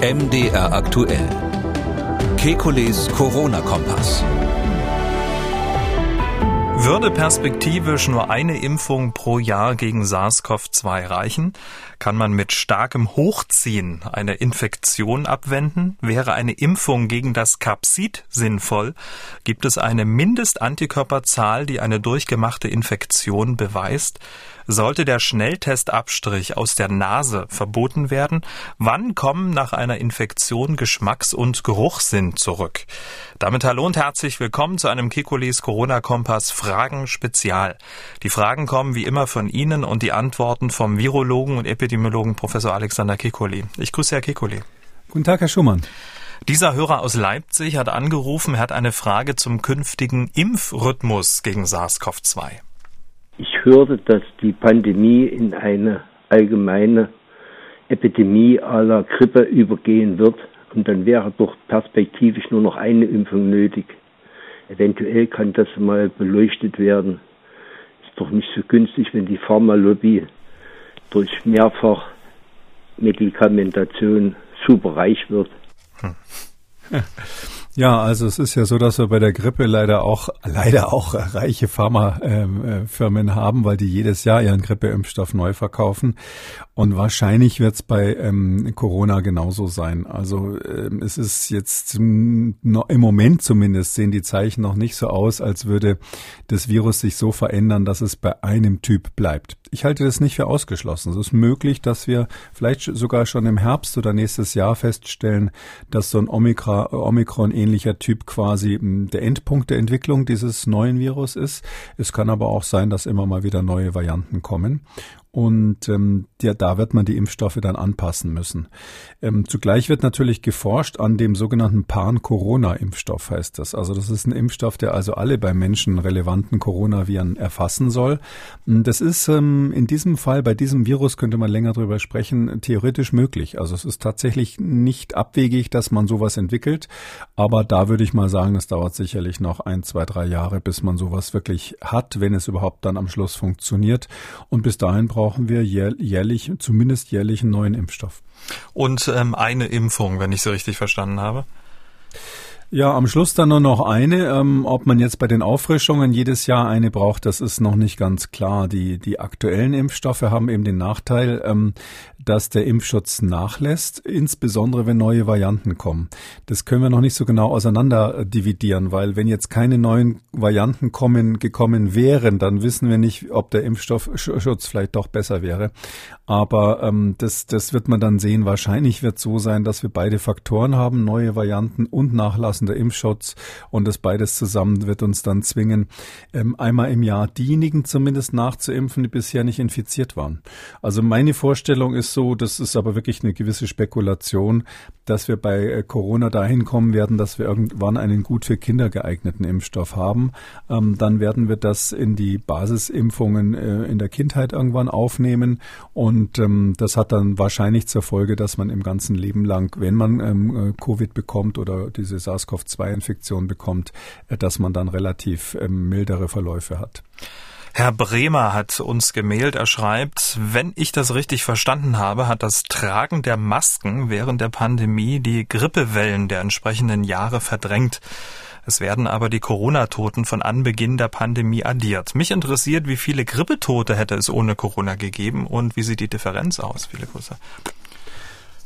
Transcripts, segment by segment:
MDR aktuell. Kekules Corona-Kompass. Würde perspektivisch nur eine Impfung pro Jahr gegen SARS-CoV-2 reichen? Kann man mit starkem Hochziehen eine Infektion abwenden? Wäre eine Impfung gegen das Capsid sinnvoll? Gibt es eine Mindestantikörperzahl, die eine durchgemachte Infektion beweist? Sollte der Schnelltestabstrich aus der Nase verboten werden? Wann kommen nach einer Infektion Geschmacks- und Geruchssinn zurück? Damit hallo und herzlich willkommen zu einem Kikulis Corona-Kompass Fragen Spezial. Die Fragen kommen wie immer von Ihnen und die Antworten vom Virologen und Epidemiologen Professor Alexander Kikuli. Ich grüße Herr Kikuli. Guten Tag, Herr Schumann. Dieser Hörer aus Leipzig hat angerufen, er hat eine Frage zum künftigen Impfrhythmus gegen SARS-CoV-2. Ich hörte, dass die Pandemie in eine allgemeine Epidemie aller Grippe übergehen wird und dann wäre doch perspektivisch nur noch eine Impfung nötig. Eventuell kann das mal beleuchtet werden. Ist doch nicht so günstig, wenn die Pharmalobby durch mehrfach Medikamentation super reich wird. Hm. Ja, also es ist ja so, dass wir bei der Grippe leider auch leider auch reiche Pharmafirmen haben, weil die jedes Jahr ihren Grippeimpfstoff neu verkaufen. Und wahrscheinlich wird es bei ähm, Corona genauso sein. Also ähm, es ist jetzt im Moment zumindest sehen die Zeichen noch nicht so aus, als würde das Virus sich so verändern, dass es bei einem Typ bleibt. Ich halte das nicht für ausgeschlossen. Es ist möglich, dass wir vielleicht sogar schon im Herbst oder nächstes Jahr feststellen, dass so ein Omikron-ähnlicher Typ quasi der Endpunkt der Entwicklung dieses neuen Virus ist. Es kann aber auch sein, dass immer mal wieder neue Varianten kommen. Und ähm, ja, da wird man die Impfstoffe dann anpassen müssen. Ähm, zugleich wird natürlich geforscht an dem sogenannten Pan-Corona-Impfstoff, heißt das. Also das ist ein Impfstoff, der also alle bei Menschen relevanten Coronaviren erfassen soll. Das ist ähm, in diesem Fall, bei diesem Virus könnte man länger drüber sprechen, theoretisch möglich. Also es ist tatsächlich nicht abwegig, dass man sowas entwickelt. Aber da würde ich mal sagen, es dauert sicherlich noch ein, zwei, drei Jahre, bis man sowas wirklich hat, wenn es überhaupt dann am Schluss funktioniert. Und bis dahin braucht brauchen wir jährlich, zumindest jährlich einen neuen Impfstoff. Und ähm, eine Impfung, wenn ich so richtig verstanden habe. Ja, am Schluss dann nur noch eine. Ähm, ob man jetzt bei den Auffrischungen jedes Jahr eine braucht, das ist noch nicht ganz klar. Die, die aktuellen Impfstoffe haben eben den Nachteil, ähm, dass der Impfschutz nachlässt, insbesondere wenn neue Varianten kommen. Das können wir noch nicht so genau auseinander äh, dividieren, weil wenn jetzt keine neuen Varianten kommen, gekommen wären, dann wissen wir nicht, ob der Impfstoffschutz vielleicht doch besser wäre. Aber ähm, das, das wird man dann sehen. Wahrscheinlich wird so sein, dass wir beide Faktoren haben, neue Varianten und nachlassender Impfschutz. Und das beides zusammen wird uns dann zwingen, ähm, einmal im Jahr diejenigen zumindest nachzuimpfen, die bisher nicht infiziert waren. Also meine Vorstellung ist so, das ist aber wirklich eine gewisse Spekulation, dass wir bei äh, Corona dahin kommen werden, dass wir irgendwann einen gut für Kinder geeigneten Impfstoff haben. Ähm, dann werden wir das in die Basisimpfungen äh, in der Kindheit irgendwann aufnehmen. Und ähm, das hat dann wahrscheinlich zur Folge, dass man im ganzen Leben lang, wenn man äh, Covid bekommt oder diese SARS-CoV-2-Infektion bekommt, äh, dass man dann relativ ähm, mildere Verläufe hat. Herr Bremer hat uns gemailt. Er schreibt, wenn ich das richtig verstanden habe, hat das Tragen der Masken während der Pandemie die Grippewellen der entsprechenden Jahre verdrängt. Es werden aber die Corona-Toten von Anbeginn der Pandemie addiert. Mich interessiert, wie viele Grippetote hätte es ohne Corona gegeben und wie sieht die Differenz aus? Viele Grüße.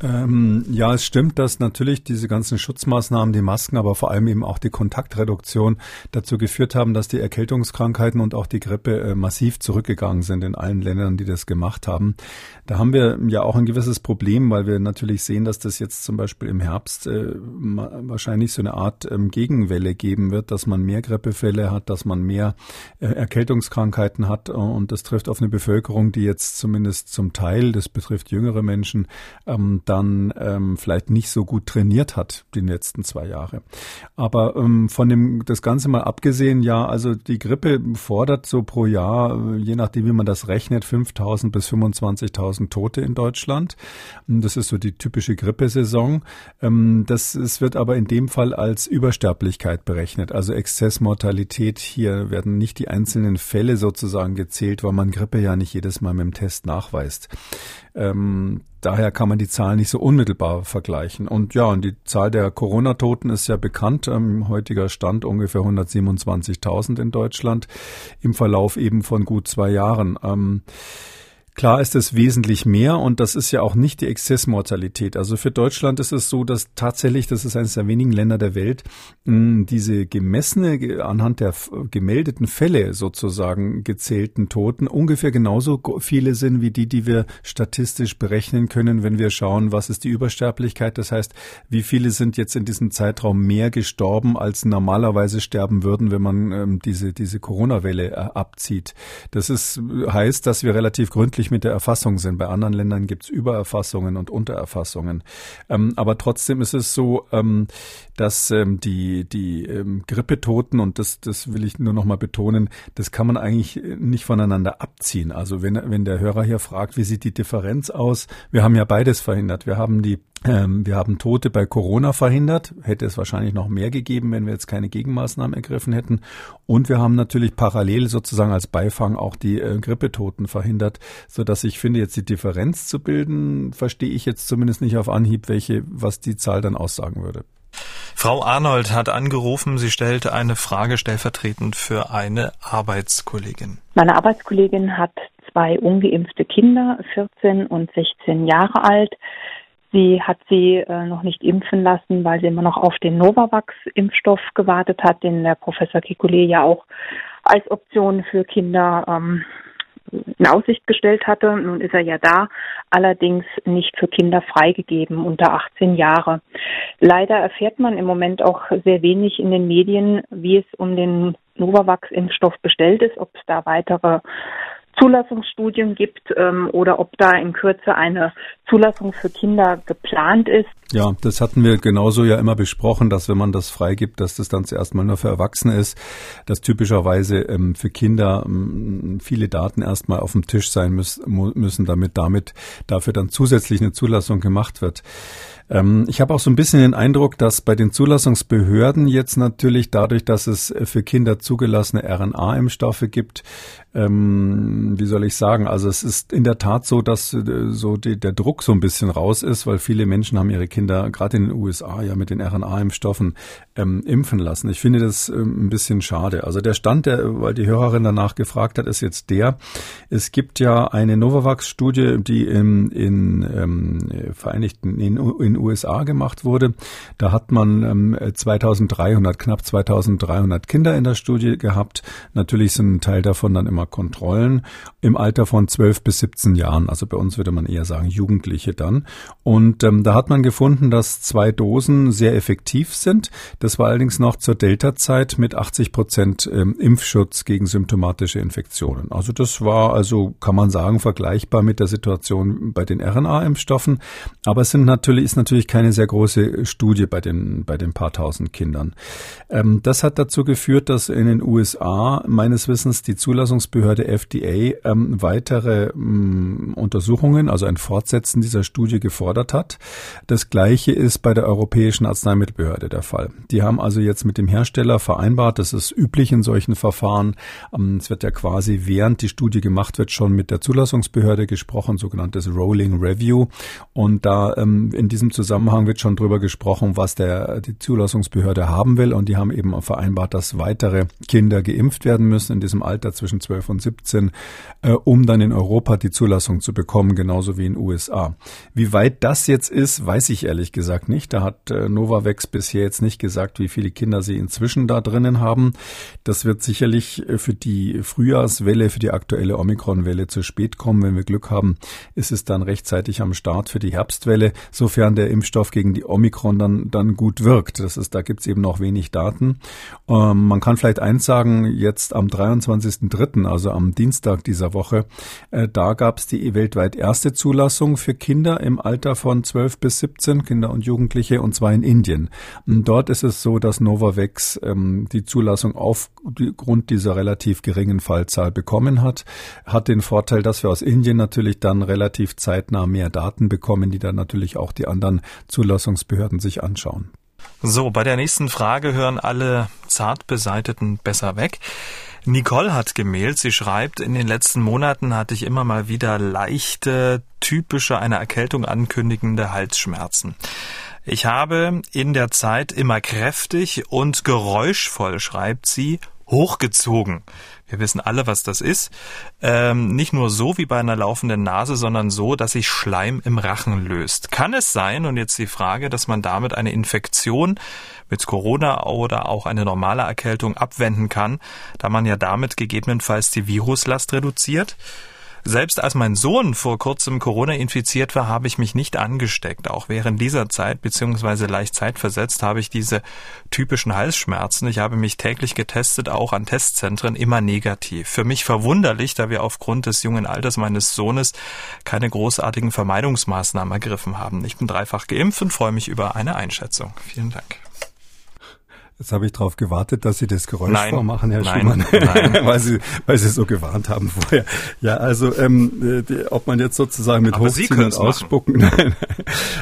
Ähm, ja, es stimmt, dass natürlich diese ganzen Schutzmaßnahmen, die Masken, aber vor allem eben auch die Kontaktreduktion dazu geführt haben, dass die Erkältungskrankheiten und auch die Grippe äh, massiv zurückgegangen sind in allen Ländern, die das gemacht haben. Da haben wir ja auch ein gewisses Problem, weil wir natürlich sehen, dass das jetzt zum Beispiel im Herbst äh, wahrscheinlich so eine Art ähm, Gegenwelle geben wird, dass man mehr Grippefälle hat, dass man mehr äh, Erkältungskrankheiten hat und das trifft auf eine Bevölkerung, die jetzt zumindest zum Teil, das betrifft jüngere Menschen, ähm, dann ähm, vielleicht nicht so gut trainiert hat die letzten zwei Jahre. Aber ähm, von dem das Ganze mal abgesehen, ja, also die Grippe fordert so pro Jahr, äh, je nachdem wie man das rechnet, 5.000 bis 25.000 Tote in Deutschland. Das ist so die typische Grippesaison. Ähm, das es wird aber in dem Fall als Übersterblichkeit berechnet, also Exzessmortalität. Hier werden nicht die einzelnen Fälle sozusagen gezählt, weil man Grippe ja nicht jedes Mal mit dem Test nachweist. Ähm, daher kann man die Zahlen nicht so unmittelbar vergleichen. Und ja, und die Zahl der Corona-Toten ist ja bekannt. Ähm, heutiger Stand ungefähr 127.000 in Deutschland im Verlauf eben von gut zwei Jahren. Ähm, Klar ist es wesentlich mehr und das ist ja auch nicht die Exzessmortalität. Also für Deutschland ist es so, dass tatsächlich, das ist eines der wenigen Länder der Welt, diese gemessene, anhand der gemeldeten Fälle sozusagen gezählten Toten ungefähr genauso viele sind wie die, die wir statistisch berechnen können, wenn wir schauen, was ist die Übersterblichkeit. Das heißt, wie viele sind jetzt in diesem Zeitraum mehr gestorben, als normalerweise sterben würden, wenn man ähm, diese, diese Corona-Welle äh, abzieht. Das ist, heißt, dass wir relativ gründlich glücklich mit der Erfassung sind. Bei anderen Ländern gibt es Übererfassungen und Untererfassungen. Ähm, aber trotzdem ist es so, ähm, dass ähm, die, die ähm, Grippetoten, und das, das will ich nur noch mal betonen, das kann man eigentlich nicht voneinander abziehen. Also wenn, wenn der Hörer hier fragt, wie sieht die Differenz aus? Wir haben ja beides verhindert. Wir haben die ähm, wir haben Tote bei Corona verhindert. Hätte es wahrscheinlich noch mehr gegeben, wenn wir jetzt keine Gegenmaßnahmen ergriffen hätten. Und wir haben natürlich parallel sozusagen als Beifang auch die äh, Grippetoten verhindert, so dass ich finde, jetzt die Differenz zu bilden, verstehe ich jetzt zumindest nicht auf Anhieb, welche, was die Zahl dann aussagen würde. Frau Arnold hat angerufen, sie stellte eine Frage stellvertretend für eine Arbeitskollegin. Meine Arbeitskollegin hat zwei ungeimpfte Kinder, 14 und 16 Jahre alt. Sie hat sie äh, noch nicht impfen lassen, weil sie immer noch auf den Novavax-Impfstoff gewartet hat, den der Professor Kekulé ja auch als Option für Kinder ähm, in Aussicht gestellt hatte. Nun ist er ja da, allerdings nicht für Kinder freigegeben unter 18 Jahre. Leider erfährt man im Moment auch sehr wenig in den Medien, wie es um den Novavax-Impfstoff bestellt ist, ob es da weitere Zulassungsstudien gibt ähm, oder ob da in Kürze eine Zulassung für Kinder geplant ist. Ja, das hatten wir genauso ja immer besprochen, dass wenn man das freigibt, dass das dann zuerst mal nur für Erwachsene ist, dass typischerweise ähm, für Kinder ähm, viele Daten erstmal auf dem Tisch sein müssen, müssen, damit damit dafür dann zusätzlich eine Zulassung gemacht wird. Ähm, ich habe auch so ein bisschen den Eindruck, dass bei den Zulassungsbehörden jetzt natürlich dadurch, dass es für Kinder zugelassene RNA-Impfstoffe gibt, ähm, wie soll ich sagen, also es ist in der Tat so, dass äh, so die, der Druck so ein bisschen raus ist, weil viele Menschen haben ihre Kinder gerade in den USA ja mit den RNA-Impfstoffen ähm, impfen lassen. Ich finde das ähm, ein bisschen schade. Also der Stand, der, weil die Hörerin danach gefragt hat, ist jetzt der, es gibt ja eine Novavax-Studie, die in, in ähm, Vereinigten, in, in USA gemacht wurde. Da hat man ähm, 2300, knapp 2300 Kinder in der Studie gehabt. Natürlich sind ein Teil davon dann immer Kontrollen im Alter von 12 bis 17 Jahren. Also bei uns würde man eher sagen Jugendliche dann. Und ähm, da hat man gefunden, dass zwei Dosen sehr effektiv sind. Das war allerdings noch zur Delta-Zeit mit 80 Prozent ähm, Impfschutz gegen symptomatische Infektionen. Also das war also, kann man sagen, vergleichbar mit der Situation bei den RNA-Impfstoffen. Aber es sind natürlich, ist natürlich keine sehr große Studie bei den, bei den paar tausend Kindern. Ähm, das hat dazu geführt, dass in den USA meines Wissens die Zulassungsbehörde FDA ähm, weitere ähm, Untersuchungen, also ein Fortsetzen dieser Studie gefordert hat. Das gleiche ist bei der Europäischen Arzneimittelbehörde der Fall. Die haben also jetzt mit dem Hersteller vereinbart, das ist üblich in solchen Verfahren. Ähm, es wird ja quasi während die Studie gemacht wird schon mit der Zulassungsbehörde gesprochen, sogenanntes Rolling Review. Und da ähm, in diesem Zusammenhang wird schon drüber gesprochen, was der die Zulassungsbehörde haben will. Und die haben eben vereinbart, dass weitere Kinder geimpft werden müssen in diesem Alter zwischen 12 und 17, äh, um dann in Europa die Zulassung zu bekommen, genauso wie in den USA. Wie weit das jetzt ist, weiß ich ehrlich gesagt nicht. Da hat äh, Novavax bisher jetzt nicht gesagt, gesagt, wie viele Kinder sie inzwischen da drinnen haben. Das wird sicherlich äh, für die Frühjahrswelle, für die aktuelle Omikron-Welle zu spät kommen. Wenn wir Glück haben, ist es dann rechtzeitig am Start für die Herbstwelle, sofern der Impfstoff gegen die Omikron dann, dann gut wirkt. Das ist, da gibt es eben noch wenig Daten. Ähm, man kann vielleicht eins sagen, jetzt am 23.03., also am Dienstag dieser Woche, äh, da gab es die weltweit erste Zulassung für Kinder im Alter von 12 bis 17, Kinder und Jugendliche, und zwar in Indien. Dort ist es es so, dass Novavax ähm, die Zulassung aufgrund dieser relativ geringen Fallzahl bekommen hat. Hat den Vorteil, dass wir aus Indien natürlich dann relativ zeitnah mehr Daten bekommen, die dann natürlich auch die anderen Zulassungsbehörden sich anschauen. So, bei der nächsten Frage hören alle zart beseiteten besser weg. Nicole hat gemailt. Sie schreibt, in den letzten Monaten hatte ich immer mal wieder leichte, typische eine Erkältung ankündigende Halsschmerzen. Ich habe in der Zeit immer kräftig und geräuschvoll, schreibt sie, hochgezogen. Wir wissen alle, was das ist. Ähm, nicht nur so wie bei einer laufenden Nase, sondern so, dass sich Schleim im Rachen löst. Kann es sein, und jetzt die Frage, dass man damit eine Infektion mit Corona oder auch eine normale Erkältung abwenden kann, da man ja damit gegebenenfalls die Viruslast reduziert? Selbst als mein Sohn vor kurzem Corona infiziert war, habe ich mich nicht angesteckt. Auch während dieser Zeit beziehungsweise leicht zeitversetzt habe ich diese typischen Halsschmerzen. Ich habe mich täglich getestet, auch an Testzentren, immer negativ. Für mich verwunderlich, da wir aufgrund des jungen Alters meines Sohnes keine großartigen Vermeidungsmaßnahmen ergriffen haben. Ich bin dreifach geimpft und freue mich über eine Einschätzung. Vielen Dank. Jetzt habe ich darauf gewartet, dass Sie das Geräusch nein, vormachen, Herr nein, Schumann, nein. weil Sie, weil Sie so gewarnt haben vorher. Ja, also ähm, die, ob man jetzt sozusagen mit Aber Hochziehen und Ausspucken, nein,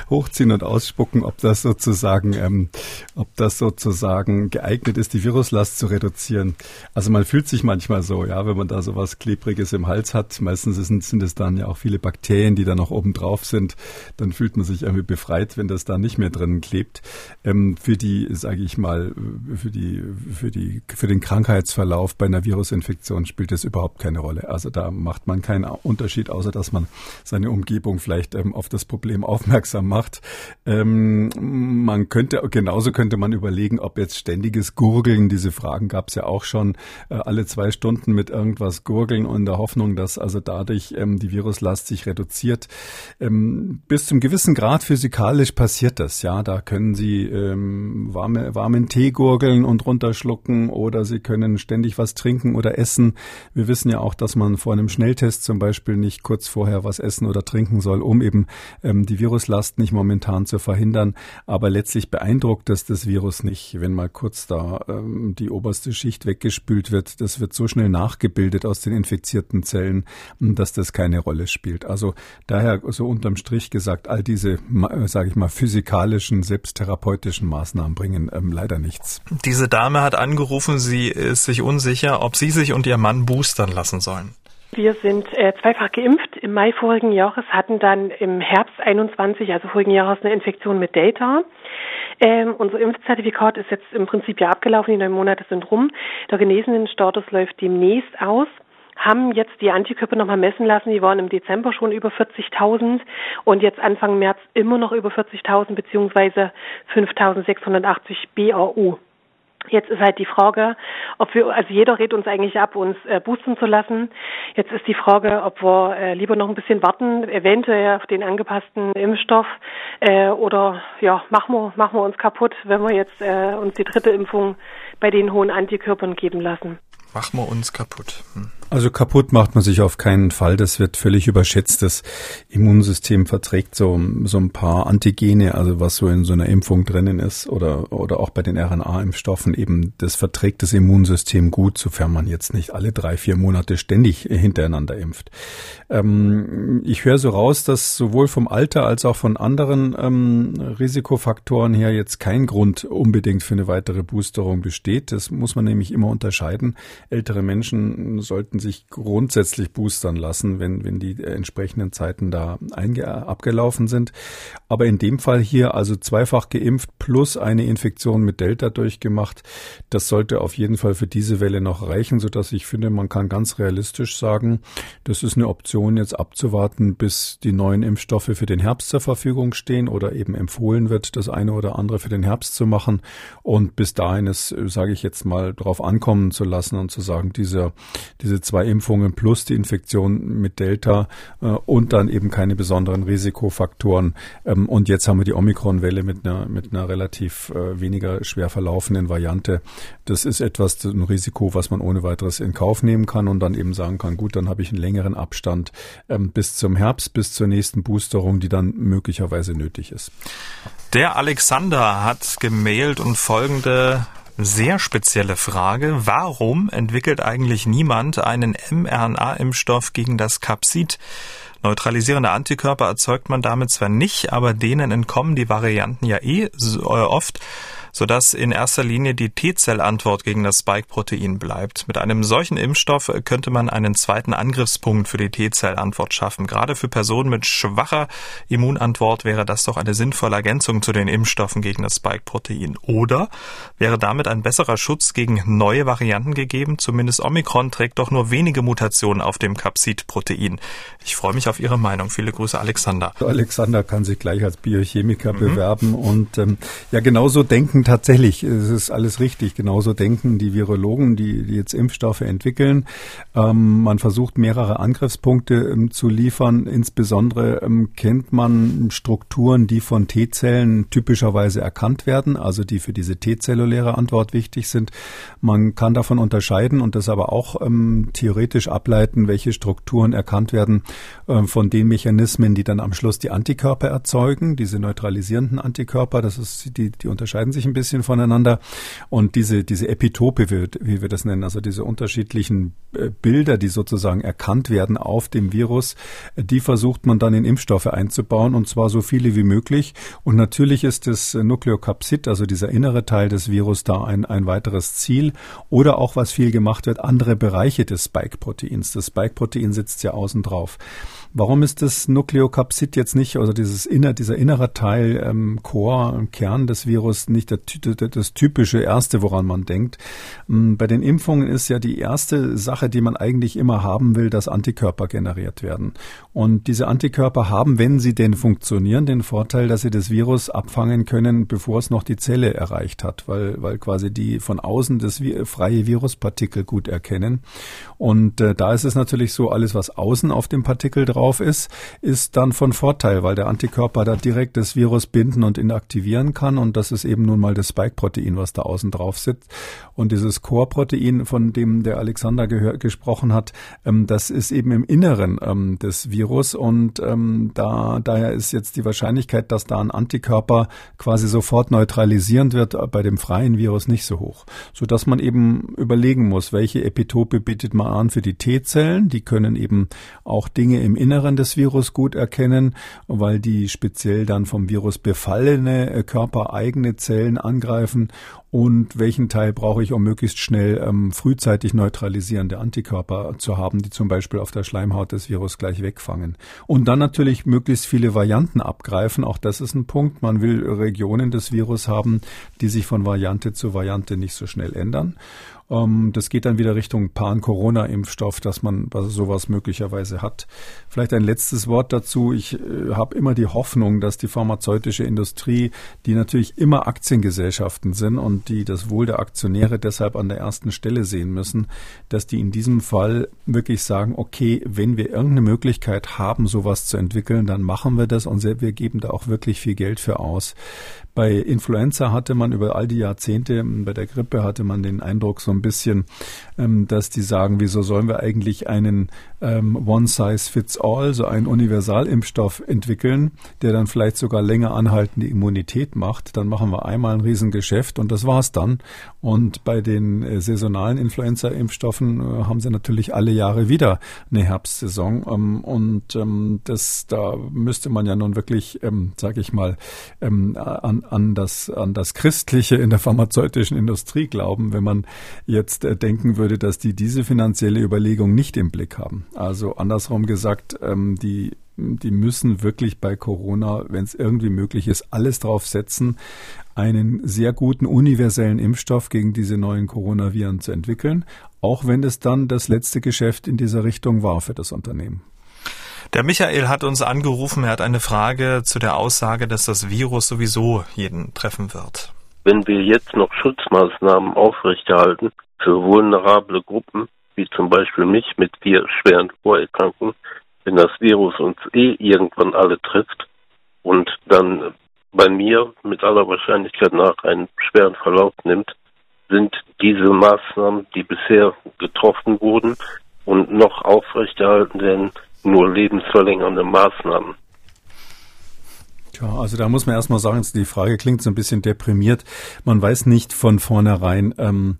Hochziehen und Ausspucken, ob das sozusagen, ähm, ob das sozusagen geeignet ist, die Viruslast zu reduzieren. Also man fühlt sich manchmal so, ja, wenn man da so was Klebriges im Hals hat. Meistens sind, sind es dann ja auch viele Bakterien, die da noch oben drauf sind. Dann fühlt man sich irgendwie befreit, wenn das da nicht mehr drin klebt. Ähm, für die, sage ich mal, für die, für die, für den Krankheitsverlauf bei einer Virusinfektion spielt es überhaupt keine Rolle. Also da macht man keinen Unterschied, außer dass man seine Umgebung vielleicht ähm, auf das Problem aufmerksam macht. Ähm, man könnte, genauso könnte man überlegen, ob jetzt ständiges Gurgeln, diese Fragen gab es ja auch schon, äh, alle zwei Stunden mit irgendwas gurgeln und in der Hoffnung, dass also dadurch ähm, die Viruslast sich reduziert. Ähm, bis zum gewissen Grad physikalisch passiert das, ja. Da können Sie ähm, warme, warmen Tee gurgeln und runterschlucken oder Sie können ständig was trinken oder essen. Wir wissen ja auch, dass man vor einem Schnelltest zum Beispiel nicht kurz vorher was essen oder trinken soll, um eben ähm, die Viruslast nicht momentan zu verhindern. Aber letztlich beeindruckt das das Virus nicht, wenn mal kurz da ähm, die oberste Schicht weggespült wird. Das wird so schnell nachgebildet aus den infizierten Zellen, dass das keine Rolle spielt. Also daher so unterm Strich gesagt, all diese, sage ich mal, physikalischen, selbsttherapeutischen Maßnahmen bringen ähm, leider nichts. Diese Dame hat angerufen, sie ist sich unsicher, ob sie sich und ihr Mann boostern lassen sollen. Wir sind äh, zweifach geimpft im Mai vorigen Jahres, hatten dann im Herbst 21, also vorigen Jahres, eine Infektion mit Delta. Ähm, unser Impfzertifikat ist jetzt im Prinzip ja abgelaufen, die neun Monate sind rum. Der genesenen Status läuft demnächst aus haben jetzt die Antikörper nochmal messen lassen. Die waren im Dezember schon über 40.000 und jetzt Anfang März immer noch über 40.000 beziehungsweise 5.680 BAU. Jetzt ist halt die Frage, ob wir, also jeder rät uns eigentlich ab, uns äh, boosten zu lassen. Jetzt ist die Frage, ob wir äh, lieber noch ein bisschen warten, eventuell auf den angepassten Impfstoff, äh, oder ja, machen wir, machen wir uns kaputt, wenn wir jetzt äh, uns die dritte Impfung bei den hohen Antikörpern geben lassen. Machen wir uns kaputt. Hm. Also kaputt macht man sich auf keinen Fall. Das wird völlig überschätzt. Das Immunsystem verträgt so, so ein paar Antigene, also was so in so einer Impfung drinnen ist oder, oder auch bei den RNA-Impfstoffen eben, das verträgt das Immunsystem gut, sofern man jetzt nicht alle drei, vier Monate ständig hintereinander impft. Ähm, ich höre so raus, dass sowohl vom Alter als auch von anderen ähm, Risikofaktoren her jetzt kein Grund unbedingt für eine weitere Boosterung besteht. Das muss man nämlich immer unterscheiden. Ältere Menschen sollten sollten sich grundsätzlich boostern lassen, wenn, wenn die entsprechenden Zeiten da abgelaufen sind. Aber in dem Fall hier also zweifach geimpft plus eine Infektion mit Delta durchgemacht. Das sollte auf jeden Fall für diese Welle noch reichen, sodass ich finde, man kann ganz realistisch sagen, das ist eine Option jetzt abzuwarten, bis die neuen Impfstoffe für den Herbst zur Verfügung stehen oder eben empfohlen wird, das eine oder andere für den Herbst zu machen und bis dahin es, sage ich jetzt mal, darauf ankommen zu lassen und zu sagen, diese, diese zwei Impfungen plus die Infektion mit Delta äh, und dann eben keine besonderen Risikofaktoren. Ähm, und jetzt haben wir die Omikron-Welle mit einer, mit einer relativ äh, weniger schwer verlaufenden Variante. Das ist etwas, ein Risiko, was man ohne weiteres in Kauf nehmen kann und dann eben sagen kann, gut, dann habe ich einen längeren Abstand ähm, bis zum Herbst, bis zur nächsten Boosterung, die dann möglicherweise nötig ist. Der Alexander hat gemailt und folgende sehr spezielle Frage. Warum entwickelt eigentlich niemand einen mRNA-Impfstoff gegen das Capsid? Neutralisierende Antikörper erzeugt man damit zwar nicht, aber denen entkommen die Varianten ja eh oft sodass in erster Linie die T-Zellantwort gegen das Spike-Protein bleibt. Mit einem solchen Impfstoff könnte man einen zweiten Angriffspunkt für die T-Zellantwort schaffen. Gerade für Personen mit schwacher Immunantwort wäre das doch eine sinnvolle Ergänzung zu den Impfstoffen gegen das Spike-Protein. Oder wäre damit ein besserer Schutz gegen neue Varianten gegeben? Zumindest Omikron trägt doch nur wenige Mutationen auf dem Capsid-Protein. Ich freue mich auf Ihre Meinung. Viele Grüße, Alexander. Alexander kann sich gleich als Biochemiker mhm. bewerben und ähm, ja, genauso denken tatsächlich, es ist alles richtig, genauso denken die Virologen, die, die jetzt Impfstoffe entwickeln. Ähm, man versucht mehrere Angriffspunkte ähm, zu liefern. Insbesondere ähm, kennt man Strukturen, die von T-Zellen typischerweise erkannt werden, also die für diese T-zelluläre Antwort wichtig sind. Man kann davon unterscheiden und das aber auch ähm, theoretisch ableiten, welche Strukturen erkannt werden äh, von den Mechanismen, die dann am Schluss die Antikörper erzeugen, diese neutralisierenden Antikörper. Das ist, die, die unterscheiden sich ein bisschen voneinander. Und diese, diese Epitope, wie, wir das nennen, also diese unterschiedlichen äh, Bilder, die sozusagen erkannt werden auf dem Virus, die versucht man dann in Impfstoffe einzubauen und zwar so viele wie möglich. Und natürlich ist das Nukleokapsid, also dieser innere Teil des Virus, da ein, ein weiteres Ziel. Oder auch, was viel gemacht wird, andere Bereiche des Spike-Proteins. Das Spike-Protein sitzt ja außen drauf. Warum ist das Nukleokapsid jetzt nicht, also dieses inner, dieser innere Teil, ähm, Core, Kern des Virus, nicht der, das typische erste, woran man denkt? Ähm, bei den Impfungen ist ja die erste Sache, die man eigentlich immer haben will, dass Antikörper generiert werden. Und diese Antikörper haben, wenn sie denn funktionieren, den Vorteil, dass sie das Virus abfangen können, bevor es noch die Zelle erreicht hat, weil, weil quasi die von außen das freie Viruspartikel gut erkennen. Und äh, da ist es natürlich so, alles, was außen auf dem Partikel drauf drauf ist, ist dann von Vorteil, weil der Antikörper da direkt das Virus binden und inaktivieren kann. Und das ist eben nun mal das Spike-Protein, was da außen drauf sitzt. Und dieses Core-Protein, von dem der Alexander gesprochen hat, ähm, das ist eben im Inneren ähm, des Virus. Und ähm, da, daher ist jetzt die Wahrscheinlichkeit, dass da ein Antikörper quasi sofort neutralisierend wird, bei dem freien Virus nicht so hoch. Sodass man eben überlegen muss, welche Epitope bietet man an für die T-Zellen. Die können eben auch Dinge im Inneren Inneren des Virus gut erkennen, weil die speziell dann vom Virus befallene äh, körpereigene Zellen angreifen und welchen Teil brauche ich, um möglichst schnell ähm, frühzeitig neutralisierende Antikörper zu haben, die zum Beispiel auf der Schleimhaut des Virus gleich wegfangen. Und dann natürlich möglichst viele Varianten abgreifen. Auch das ist ein Punkt. Man will Regionen des Virus haben, die sich von Variante zu Variante nicht so schnell ändern. Ähm, das geht dann wieder Richtung Pan-Corona-Impfstoff, dass man sowas möglicherweise hat. Vielleicht ein letztes Wort dazu. Ich äh, habe immer die Hoffnung, dass die pharmazeutische Industrie, die natürlich immer Aktiengesellschaften sind und die das Wohl der Aktionäre deshalb an der ersten Stelle sehen müssen, dass die in diesem Fall wirklich sagen, okay, wenn wir irgendeine Möglichkeit haben, sowas zu entwickeln, dann machen wir das und wir geben da auch wirklich viel Geld für aus. Bei Influenza hatte man über all die Jahrzehnte, bei der Grippe hatte man den Eindruck so ein bisschen, ähm, dass die sagen, wieso sollen wir eigentlich einen ähm, One-Size-Fits-All, so einen Universalimpfstoff entwickeln, der dann vielleicht sogar länger anhaltende Immunität macht. Dann machen wir einmal ein Riesengeschäft und das war's dann. Und bei den äh, saisonalen Influenza-Impfstoffen äh, haben sie natürlich alle Jahre wieder eine Herbstsaison. Ähm, und das, da müsste man ja nun wirklich, ähm, sage ich mal, ähm, an, das, an das Christliche in der pharmazeutischen Industrie glauben, wenn man jetzt äh, denken würde, dass die diese finanzielle Überlegung nicht im Blick haben. Also andersrum gesagt, ähm, die die müssen wirklich bei Corona, wenn es irgendwie möglich ist, alles drauf setzen, einen sehr guten universellen Impfstoff gegen diese neuen Coronaviren zu entwickeln, auch wenn es dann das letzte Geschäft in dieser Richtung war für das Unternehmen. Der Michael hat uns angerufen, er hat eine Frage zu der Aussage, dass das Virus sowieso jeden treffen wird. Wenn wir jetzt noch Schutzmaßnahmen aufrechterhalten für vulnerable Gruppen, wie zum Beispiel mich mit vier schweren Vorerkrankungen, wenn das Virus uns eh irgendwann alle trifft und dann bei mir mit aller Wahrscheinlichkeit nach einen schweren Verlauf nimmt, sind diese Maßnahmen, die bisher getroffen wurden und noch aufrechterhalten werden, nur lebensverlängernde Maßnahmen. Ja, also da muss man erstmal sagen, die Frage klingt so ein bisschen deprimiert. Man weiß nicht von vornherein, ähm,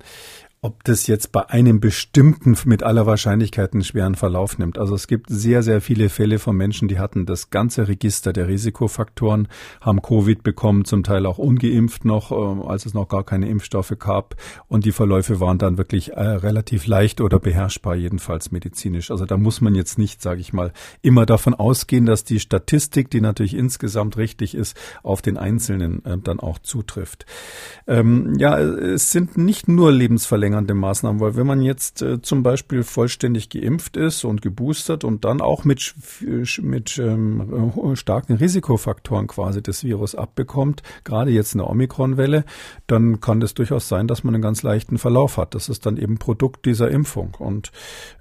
ob das jetzt bei einem bestimmten mit aller Wahrscheinlichkeit einen schweren Verlauf nimmt. Also es gibt sehr, sehr viele Fälle von Menschen, die hatten das ganze Register der Risikofaktoren, haben Covid bekommen, zum Teil auch ungeimpft noch, äh, als es noch gar keine Impfstoffe gab. Und die Verläufe waren dann wirklich äh, relativ leicht oder beherrschbar, jedenfalls medizinisch. Also da muss man jetzt nicht, sage ich mal, immer davon ausgehen, dass die Statistik, die natürlich insgesamt richtig ist, auf den Einzelnen äh, dann auch zutrifft. Ähm, ja, es sind nicht nur lebensverlängernde verlängernde Maßnahmen, weil wenn man jetzt äh, zum Beispiel vollständig geimpft ist und geboostert und dann auch mit, mit ähm, äh, starken Risikofaktoren quasi das Virus abbekommt, gerade jetzt in der Omikron-Welle, dann kann das durchaus sein, dass man einen ganz leichten Verlauf hat. Das ist dann eben Produkt dieser Impfung. Und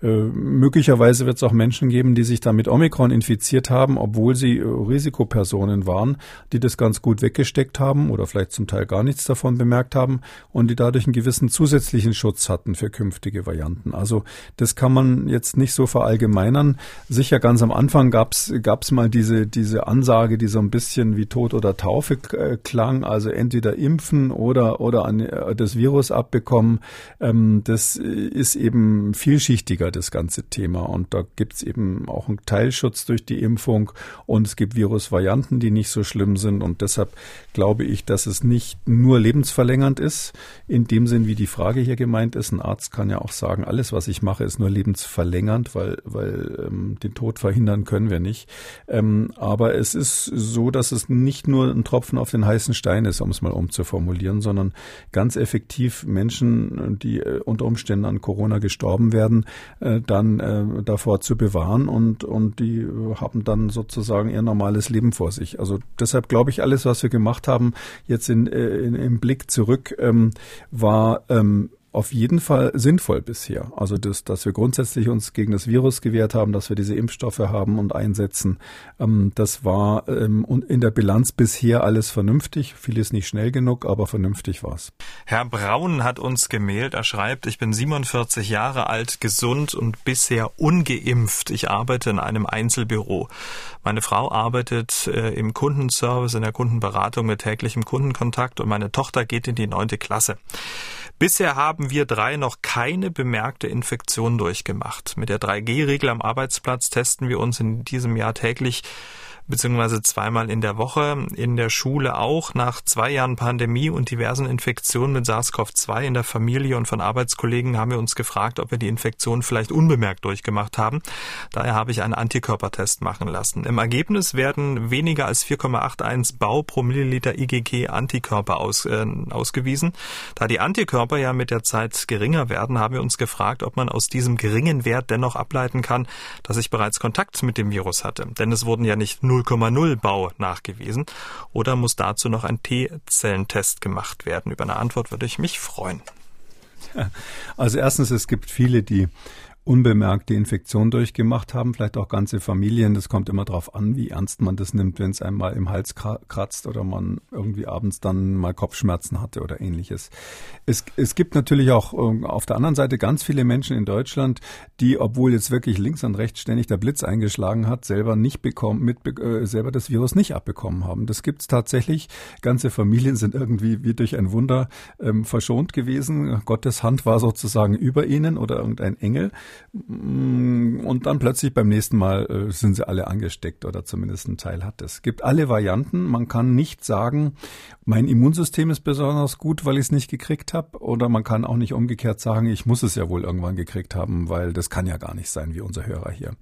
äh, möglicherweise wird es auch Menschen geben, die sich dann mit Omikron infiziert haben, obwohl sie äh, Risikopersonen waren, die das ganz gut weggesteckt haben oder vielleicht zum Teil gar nichts davon bemerkt haben und die dadurch einen gewissen zusätzlichen Schutz hatten für künftige Varianten. Also das kann man jetzt nicht so verallgemeinern. Sicher ganz am Anfang gab's gab's mal diese diese Ansage, die so ein bisschen wie Tod oder Taufe äh, klang, also entweder impfen oder oder an, äh, das Virus abbekommen. Ähm, das ist eben vielschichtiger das ganze Thema und da gibt's eben auch einen Teilschutz durch die Impfung und es gibt Virusvarianten, die nicht so schlimm sind und deshalb glaube ich, dass es nicht nur lebensverlängernd ist in dem Sinn, wie die Frage hier gemeint ist. Ein Arzt kann ja auch sagen, alles, was ich mache, ist nur lebensverlängernd, weil, weil ähm, den Tod verhindern können wir nicht. Ähm, aber es ist so, dass es nicht nur ein Tropfen auf den heißen Stein ist, um es mal umzuformulieren, sondern ganz effektiv Menschen, die äh, unter Umständen an Corona gestorben werden, äh, dann äh, davor zu bewahren und, und die haben dann sozusagen ihr normales Leben vor sich. Also deshalb glaube ich, alles, was wir gemacht haben, jetzt in, äh, in, im Blick zurück, ähm, war ähm, auf jeden Fall sinnvoll bisher. Also das, dass wir grundsätzlich uns gegen das Virus gewehrt haben, dass wir diese Impfstoffe haben und einsetzen, ähm, das war ähm, in der Bilanz bisher alles vernünftig. Vieles nicht schnell genug, aber vernünftig war's. Herr Braun hat uns gemailt. Er schreibt, ich bin 47 Jahre alt, gesund und bisher ungeimpft. Ich arbeite in einem Einzelbüro. Meine Frau arbeitet äh, im Kundenservice, in der Kundenberatung mit täglichem Kundenkontakt und meine Tochter geht in die neunte Klasse. Bisher haben wir drei noch keine bemerkte Infektion durchgemacht. Mit der 3G-Regel am Arbeitsplatz testen wir uns in diesem Jahr täglich beziehungsweise zweimal in der Woche. In der Schule auch. Nach zwei Jahren Pandemie und diversen Infektionen mit SARS-CoV-2 in der Familie und von Arbeitskollegen haben wir uns gefragt, ob wir die Infektion vielleicht unbemerkt durchgemacht haben. Daher habe ich einen Antikörpertest machen lassen. Im Ergebnis werden weniger als 4,81 Bau pro Milliliter IgG Antikörper aus, äh, ausgewiesen. Da die Antikörper ja mit der Zeit geringer werden, haben wir uns gefragt, ob man aus diesem geringen Wert dennoch ableiten kann, dass ich bereits Kontakt mit dem Virus hatte. Denn es wurden ja nicht 0,0 Bau nachgewiesen oder muss dazu noch ein T-Zellentest gemacht werden? Über eine Antwort würde ich mich freuen. Also erstens, es gibt viele, die unbemerkte Infektion durchgemacht haben, vielleicht auch ganze Familien. Das kommt immer darauf an, wie ernst man das nimmt, wenn es einmal im Hals kratzt oder man irgendwie abends dann mal Kopfschmerzen hatte oder ähnliches. Es, es gibt natürlich auch ähm, auf der anderen Seite ganz viele Menschen in Deutschland, die, obwohl jetzt wirklich links und rechts ständig der Blitz eingeschlagen hat, selber nicht bekommen, mit, äh, selber das Virus nicht abbekommen haben. Das gibt's tatsächlich. Ganze Familien sind irgendwie wie durch ein Wunder ähm, verschont gewesen. Gottes Hand war sozusagen über ihnen oder irgendein Engel. Mm, und dann plötzlich beim nächsten Mal äh, sind sie alle angesteckt oder zumindest ein Teil hat es. Es gibt alle Varianten. Man kann nicht sagen, mein Immunsystem ist besonders gut, weil ich es nicht gekriegt habe. Oder man kann auch nicht umgekehrt sagen, ich muss es ja wohl irgendwann gekriegt haben, weil das kann ja gar nicht sein, wie unser Hörer hier.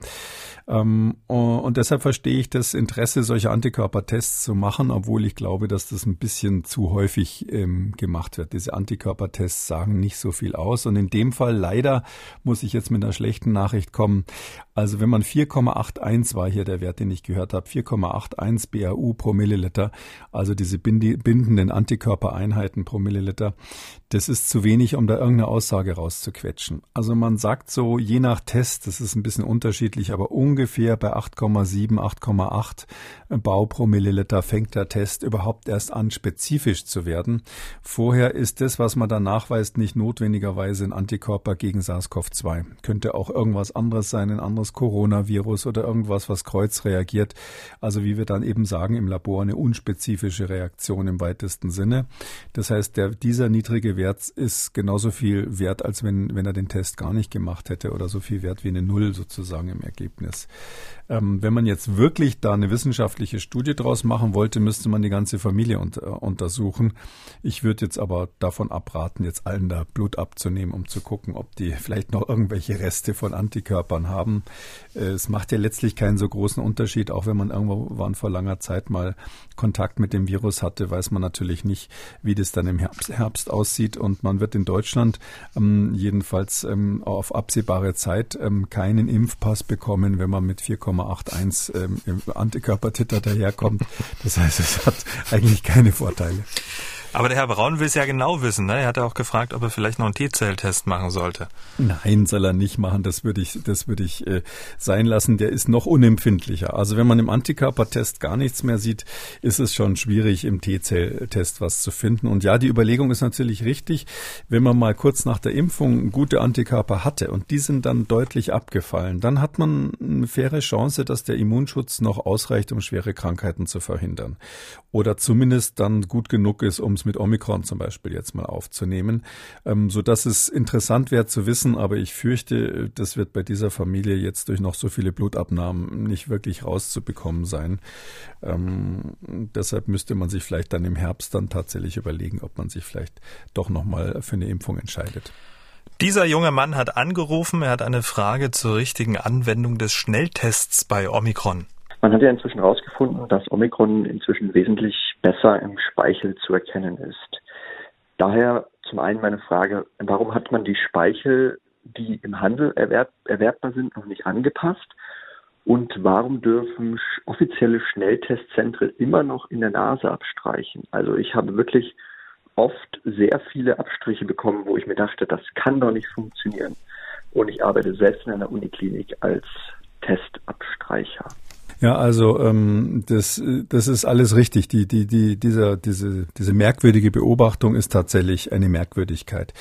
Ähm, und deshalb verstehe ich das Interesse, solche Antikörpertests zu machen, obwohl ich glaube, dass das ein bisschen zu häufig ähm, gemacht wird. Diese Antikörpertests sagen nicht so viel aus. Und in dem Fall leider muss ich jetzt mit einer schlechten Nachricht kommen. Also wenn man 4,81 war hier der Wert, den ich gehört habe, 4,81 BAU pro Milliliter, also diese bindenden Antikörpereinheiten pro Milliliter, das ist zu wenig, um da irgendeine Aussage rauszuquetschen. Also man sagt so, je nach Test, das ist ein bisschen unterschiedlich, aber ungefähr bei 8,7, 8,8 Bau pro Milliliter fängt der Test überhaupt erst an, spezifisch zu werden. Vorher ist das, was man da nachweist, nicht notwendigerweise ein Antikörper gegen SARS-CoV-2. Könnte auch irgendwas anderes sein, ein anderes anderes Coronavirus oder irgendwas, was kreuz reagiert. Also wie wir dann eben sagen im Labor eine unspezifische Reaktion im weitesten Sinne. Das heißt, der, dieser niedrige Wert ist genauso viel wert, als wenn, wenn er den Test gar nicht gemacht hätte oder so viel wert wie eine Null sozusagen im Ergebnis. Ähm, wenn man jetzt wirklich da eine wissenschaftliche Studie draus machen wollte, müsste man die ganze Familie äh, untersuchen. Ich würde jetzt aber davon abraten, jetzt allen da Blut abzunehmen, um zu gucken, ob die vielleicht noch irgendwelche Reste von Antikörpern haben. Äh, es macht ja letztlich keinen so großen Unterschied, auch wenn man irgendwann vor langer Zeit mal Kontakt mit dem Virus hatte, weiß man natürlich nicht, wie das dann im Herbst, Herbst aussieht. Und man wird in Deutschland ähm, jedenfalls ähm, auf absehbare Zeit ähm, keinen Impfpass bekommen, wenn man mit 4,81 ähm, Antikörpertitter daherkommt. Das heißt, es hat eigentlich keine Vorteile. Aber der Herr Braun will es ja genau wissen. Ne? Er hat ja auch gefragt, ob er vielleicht noch einen T-Zell-Test machen sollte. Nein, soll er nicht machen. Das würde ich, das würde ich äh, sein lassen. Der ist noch unempfindlicher. Also wenn man im Antikörpertest gar nichts mehr sieht, ist es schon schwierig, im T-Zell-Test was zu finden. Und ja, die Überlegung ist natürlich richtig. Wenn man mal kurz nach der Impfung gute Antikörper hatte und die sind dann deutlich abgefallen, dann hat man eine faire Chance, dass der Immunschutz noch ausreicht, um schwere Krankheiten zu verhindern. Oder zumindest dann gut genug ist, um es mit Omikron zum Beispiel jetzt mal aufzunehmen, ähm, so dass es interessant wäre zu wissen, aber ich fürchte, das wird bei dieser Familie jetzt durch noch so viele Blutabnahmen nicht wirklich rauszubekommen sein. Ähm, deshalb müsste man sich vielleicht dann im Herbst dann tatsächlich überlegen, ob man sich vielleicht doch nochmal für eine Impfung entscheidet. Dieser junge Mann hat angerufen, er hat eine Frage zur richtigen Anwendung des Schnelltests bei Omikron. Man hat ja inzwischen herausgefunden, dass Omikron inzwischen wesentlich besser im Speichel zu erkennen ist. Daher zum einen meine Frage, warum hat man die Speichel, die im Handel erwerb, erwerbbar sind, noch nicht angepasst? Und warum dürfen offizielle Schnelltestzentren immer noch in der Nase abstreichen? Also ich habe wirklich oft sehr viele Abstriche bekommen, wo ich mir dachte, das kann doch nicht funktionieren. Und ich arbeite selbst in einer Uniklinik als Testabstreicher. Ja, also ähm, das, das ist alles richtig. Die, die, die, dieser, diese, diese merkwürdige Beobachtung ist tatsächlich eine Merkwürdigkeit.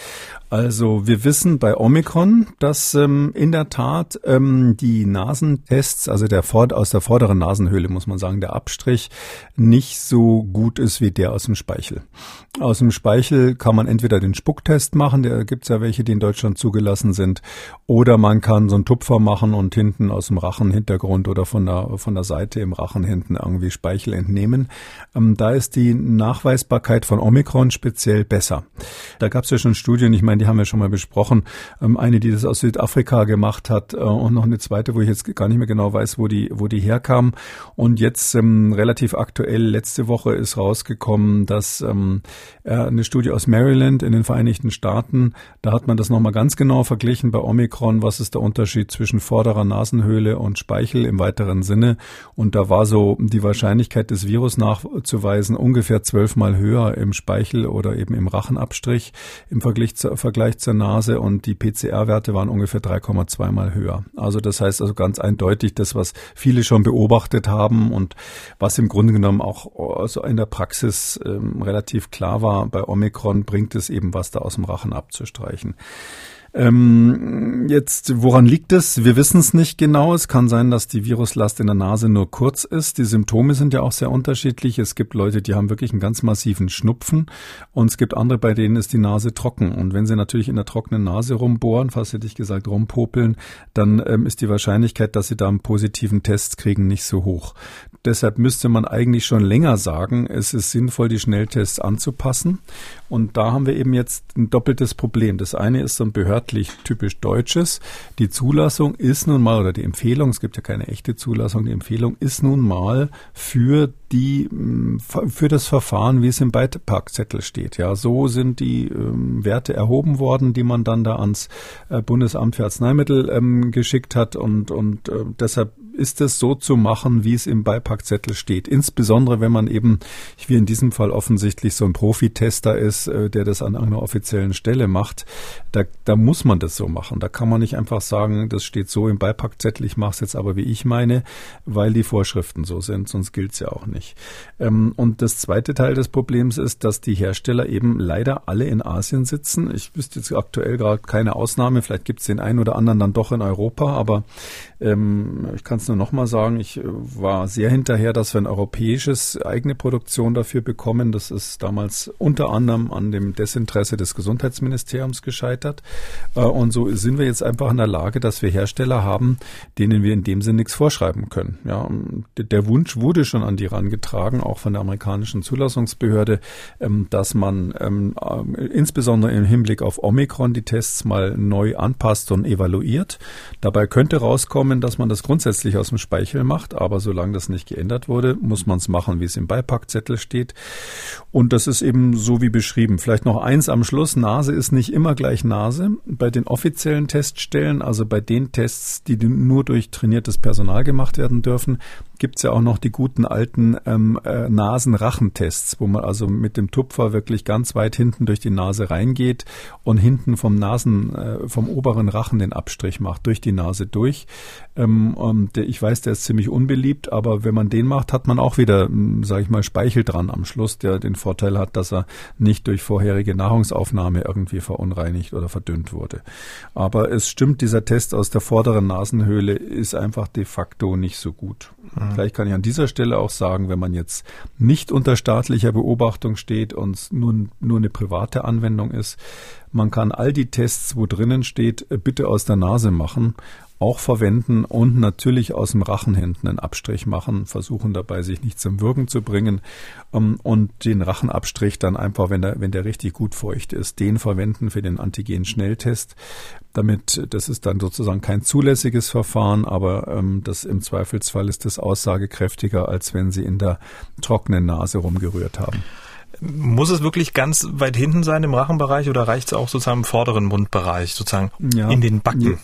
Also wir wissen bei Omikron, dass ähm, in der Tat ähm, die Nasentests, also der Vord aus der vorderen Nasenhöhle, muss man sagen, der Abstrich nicht so gut ist wie der aus dem Speichel. Aus dem Speichel kann man entweder den Spucktest machen, da gibt's ja welche, die in Deutschland zugelassen sind, oder man kann so einen Tupfer machen und hinten aus dem Rachenhintergrund oder von der von der Seite im Rachen hinten irgendwie Speichel entnehmen. Ähm, da ist die Nachweisbarkeit von Omikron speziell besser. Da gab es ja schon Studien, ich meine, die haben wir schon mal besprochen. Ähm, eine, die das aus Südafrika gemacht hat äh, und noch eine zweite, wo ich jetzt gar nicht mehr genau weiß, wo die, wo die herkam. Und jetzt ähm, relativ aktuell, letzte Woche ist rausgekommen, dass ähm, äh, eine Studie aus Maryland in den Vereinigten Staaten, da hat man das nochmal ganz genau verglichen bei Omikron, was ist der Unterschied zwischen vorderer Nasenhöhle und Speichel im weiteren Sinne. Und da war so die Wahrscheinlichkeit des Virus nachzuweisen ungefähr zwölfmal höher im Speichel oder eben im Rachenabstrich im Vergleich, zu, Vergleich zur Nase und die PCR-Werte waren ungefähr 3,2 mal höher. Also das heißt also ganz eindeutig das, was viele schon beobachtet haben und was im Grunde genommen auch also in der Praxis ähm, relativ klar war, bei Omikron bringt es eben was da aus dem Rachen abzustreichen. Ähm, jetzt, woran liegt es? Wir wissen es nicht genau. Es kann sein, dass die Viruslast in der Nase nur kurz ist. Die Symptome sind ja auch sehr unterschiedlich. Es gibt Leute, die haben wirklich einen ganz massiven Schnupfen und es gibt andere, bei denen ist die Nase trocken. Und wenn sie natürlich in der trockenen Nase rumbohren, fast hätte ich gesagt rumpopeln, dann ähm, ist die Wahrscheinlichkeit, dass sie da einen positiven Test kriegen, nicht so hoch. Deshalb müsste man eigentlich schon länger sagen, es ist sinnvoll, die Schnelltests anzupassen. Und da haben wir eben jetzt ein doppeltes Problem. Das eine ist so ein behördlich typisch deutsches. Die Zulassung ist nun mal, oder die Empfehlung, es gibt ja keine echte Zulassung, die Empfehlung ist nun mal für die, mm, für das Verfahren, wie es im Beipackzettel steht. Ja, so sind die ähm, Werte erhoben worden, die man dann da ans äh, Bundesamt für Arzneimittel ähm, geschickt hat und, und äh, deshalb ist es so zu machen, wie es im Beipackzettel steht. Insbesondere, wenn man eben, wie in diesem Fall offensichtlich so ein Profitester ist, äh, der das an einer offiziellen Stelle macht, da, da muss man das so machen. Da kann man nicht einfach sagen, das steht so im Beipackzettel, ich mache es jetzt aber, wie ich meine, weil die Vorschriften so sind, sonst gilt es ja auch nicht. Ähm, und das zweite Teil des Problems ist, dass die Hersteller eben leider alle in Asien sitzen. Ich wüsste jetzt aktuell gerade keine Ausnahme. Vielleicht gibt es den einen oder anderen dann doch in Europa. Aber ähm, ich kann es nur nochmal sagen, ich äh, war sehr hinterher, dass wir ein europäisches eigene Produktion dafür bekommen. Das ist damals unter anderem an dem Desinteresse des Gesundheitsministeriums gescheitert. Äh, und so sind wir jetzt einfach in der Lage, dass wir Hersteller haben, denen wir in dem Sinne nichts vorschreiben können. Ja, der Wunsch wurde schon an die herangetragen, auch von der amerikanischen Zulassungsbehörde, ähm, dass man ähm, äh, insbesondere im Hinblick auf Omikron die Tests mal neu anpasst und evaluiert. Dabei könnte rauskommen, dass man das grundsätzlich aus dem Speichel macht, aber solange das nicht geändert wurde, muss man es machen, wie es im Beipackzettel steht. Und das ist eben so wie beschrieben. Vielleicht noch eins am Schluss. Nase ist nicht immer gleich Nase. Bei den offiziellen Teststellen, also bei den Tests, die nur durch trainiertes Personal gemacht werden dürfen, gibt's ja auch noch die guten alten ähm, äh, Nasenrachentests, wo man also mit dem Tupfer wirklich ganz weit hinten durch die Nase reingeht und hinten vom Nasen, äh, vom oberen Rachen den Abstrich macht, durch die Nase durch. Ähm, der, ich weiß, der ist ziemlich unbeliebt, aber wenn man den macht, hat man auch wieder, hm, sage ich mal, Speichel dran am Schluss, der den Vorteil hat, dass er nicht durch vorherige Nahrungsaufnahme irgendwie verunreinigt oder verdünnt wurde. Aber es stimmt, dieser Test aus der vorderen Nasenhöhle ist einfach de facto nicht so gut. Mhm. Vielleicht kann ich an dieser Stelle auch sagen, wenn man jetzt nicht unter staatlicher Beobachtung steht und nur, nur eine private Anwendung ist, man kann all die Tests, wo drinnen steht, bitte aus der Nase machen auch verwenden und natürlich aus dem Rachen hinten einen Abstrich machen, versuchen dabei sich nicht zum Wirken zu bringen ähm, und den Rachenabstrich dann einfach, wenn der, wenn der richtig gut feucht ist, den verwenden für den Antigen-Schnelltest. Damit, das ist dann sozusagen kein zulässiges Verfahren, aber ähm, das im Zweifelsfall ist das aussagekräftiger, als wenn Sie in der trockenen Nase rumgerührt haben. Muss es wirklich ganz weit hinten sein im Rachenbereich oder reicht es auch sozusagen im vorderen Mundbereich, sozusagen ja. in den Backen? Ja.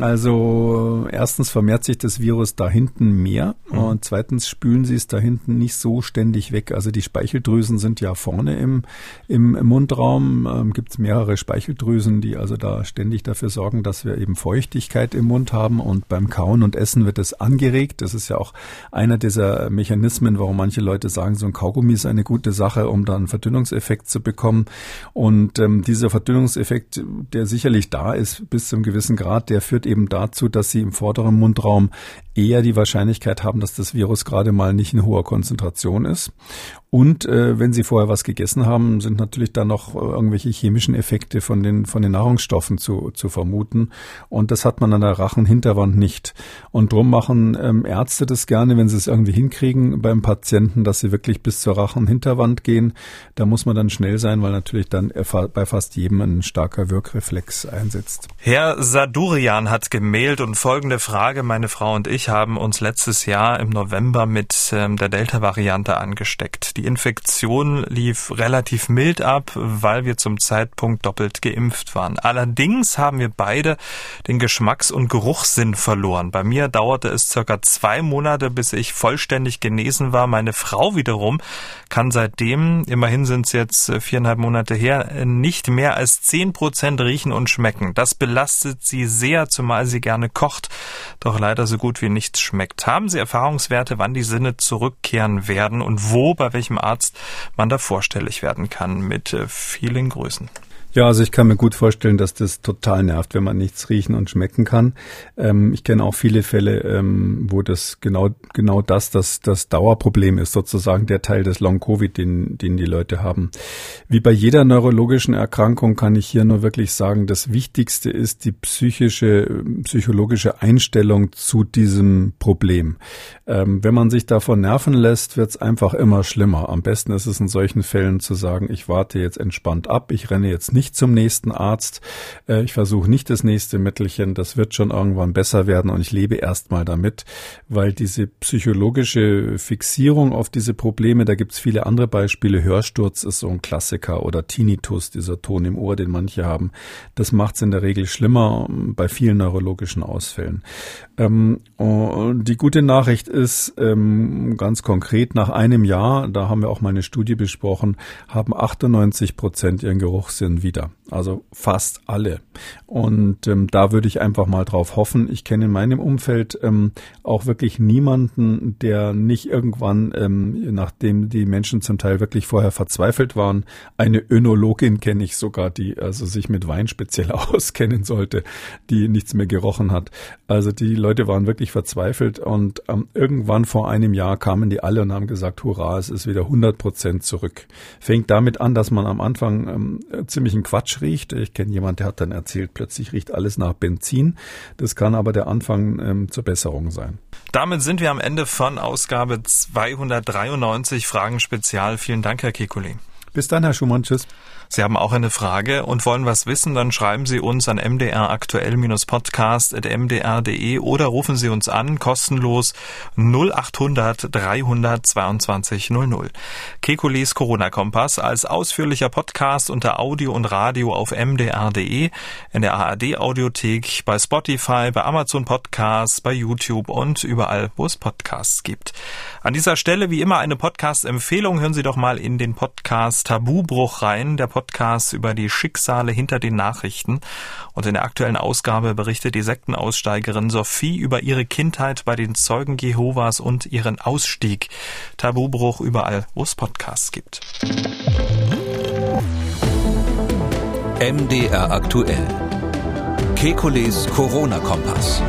Also erstens vermehrt sich das Virus da hinten mehr mhm. Und zweitens spülen sie es da hinten nicht so ständig weg. Also die Speicheldrüsen sind ja vorne im, im, Mundraum. Ähm, Gibt es mehrere Speicheldrüsen, die also da ständig dafür sorgen, dass wir eben Feuchtigkeit im Mund haben und beim Kauen und Essen wird es angeregt. Das ist ja auch einer dieser Mechanismen, warum manche Leute sagen, so ein Kaugummi ist eine gute Sache, um dann einen Verdünnungseffekt zu bekommen. Und ähm, dieser Verdünnungseffekt, der sicherlich da ist bis zu einem gewissen Grad, der führt eben dazu, dass sie im vorderen Mundraum eher die Wahrscheinlichkeit haben, dass das Virus gerade mal nicht in hoher Konzentration ist. Und äh, wenn Sie vorher was gegessen haben, sind natürlich dann noch äh, irgendwelche chemischen Effekte von den, von den Nahrungsstoffen zu, zu vermuten. Und das hat man an der Rachenhinterwand nicht. Und drum machen ähm, Ärzte das gerne, wenn sie es irgendwie hinkriegen beim Patienten, dass sie wirklich bis zur Rachenhinterwand gehen. Da muss man dann schnell sein, weil natürlich dann bei fast jedem ein starker Wirkreflex einsetzt. Herr Sadurian hat gemailt und folgende Frage. Meine Frau und ich haben uns letztes Jahr im November mit ähm, der Delta-Variante angesteckt. Die Infektion lief relativ mild ab, weil wir zum Zeitpunkt doppelt geimpft waren. Allerdings haben wir beide den Geschmacks- und Geruchssinn verloren. Bei mir dauerte es circa zwei Monate, bis ich vollständig genesen war. Meine Frau wiederum kann seitdem, immerhin sind es jetzt viereinhalb Monate her, nicht mehr als zehn Prozent riechen und schmecken. Das belastet sie sehr, zumal sie gerne kocht, doch leider so gut wie nichts schmeckt. Haben Sie Erfahrungswerte, wann die Sinne zurückkehren werden und wo, bei welchem Arzt man da vorstellig werden kann. Mit äh, vielen Grüßen. Ja, also ich kann mir gut vorstellen, dass das total nervt, wenn man nichts riechen und schmecken kann. Ähm, ich kenne auch viele Fälle, ähm, wo das genau genau das, das das Dauerproblem ist, sozusagen der Teil des Long Covid, den den die Leute haben. Wie bei jeder neurologischen Erkrankung kann ich hier nur wirklich sagen, das Wichtigste ist die psychische psychologische Einstellung zu diesem Problem. Ähm, wenn man sich davon nerven lässt, wird es einfach immer schlimmer. Am besten ist es in solchen Fällen zu sagen, ich warte jetzt entspannt ab, ich renne jetzt nicht nicht zum nächsten Arzt. Äh, ich versuche nicht das nächste Mittelchen. Das wird schon irgendwann besser werden und ich lebe erstmal damit, weil diese psychologische Fixierung auf diese Probleme, da gibt es viele andere Beispiele. Hörsturz ist so ein Klassiker oder Tinnitus, dieser Ton im Ohr, den manche haben. Das macht es in der Regel schlimmer bei vielen neurologischen Ausfällen. Ähm, die gute Nachricht ist ähm, ganz konkret, nach einem Jahr, da haben wir auch mal eine Studie besprochen, haben 98 Prozent ihren Geruchssinn wieder. Also fast alle. Und ähm, da würde ich einfach mal drauf hoffen. Ich kenne in meinem Umfeld ähm, auch wirklich niemanden, der nicht irgendwann, ähm, nachdem die Menschen zum Teil wirklich vorher verzweifelt waren, eine Önologin kenne ich sogar, die also sich mit Wein speziell auskennen sollte, die nichts mehr gerochen hat. Also die Leute waren wirklich verzweifelt und ähm, irgendwann vor einem Jahr kamen die alle und haben gesagt, hurra, es ist wieder 100 Prozent zurück. Fängt damit an, dass man am Anfang ähm, ziemlichen Quatsch riecht. Ich kenne jemand, der hat dann erzählt, plötzlich riecht alles nach Benzin. Das kann aber der Anfang ähm, zur Besserung sein. Damit sind wir am Ende von Ausgabe 293 Fragen Spezial. Vielen Dank, Herr Kekulé. Bis dann, Herr Schumann. Tschüss. Sie haben auch eine Frage und wollen was wissen, dann schreiben Sie uns an mdraktuell-podcast.mdr.de oder rufen Sie uns an, kostenlos 0800 322 00. Kekules Corona-Kompass als ausführlicher Podcast unter Audio und Radio auf mdr.de, in der ARD-Audiothek, bei Spotify, bei Amazon Podcasts, bei YouTube und überall, wo es Podcasts gibt. An dieser Stelle wie immer eine Podcast-Empfehlung. Hören Sie doch mal in den Podcast Tabubruch rein. Der Podcast über die Schicksale hinter den Nachrichten. Und in der aktuellen Ausgabe berichtet die Sektenaussteigerin Sophie über ihre Kindheit bei den Zeugen Jehovas und ihren Ausstieg. Tabubruch überall, wo es Podcasts gibt. MDR aktuell. Kekules Corona-Kompass.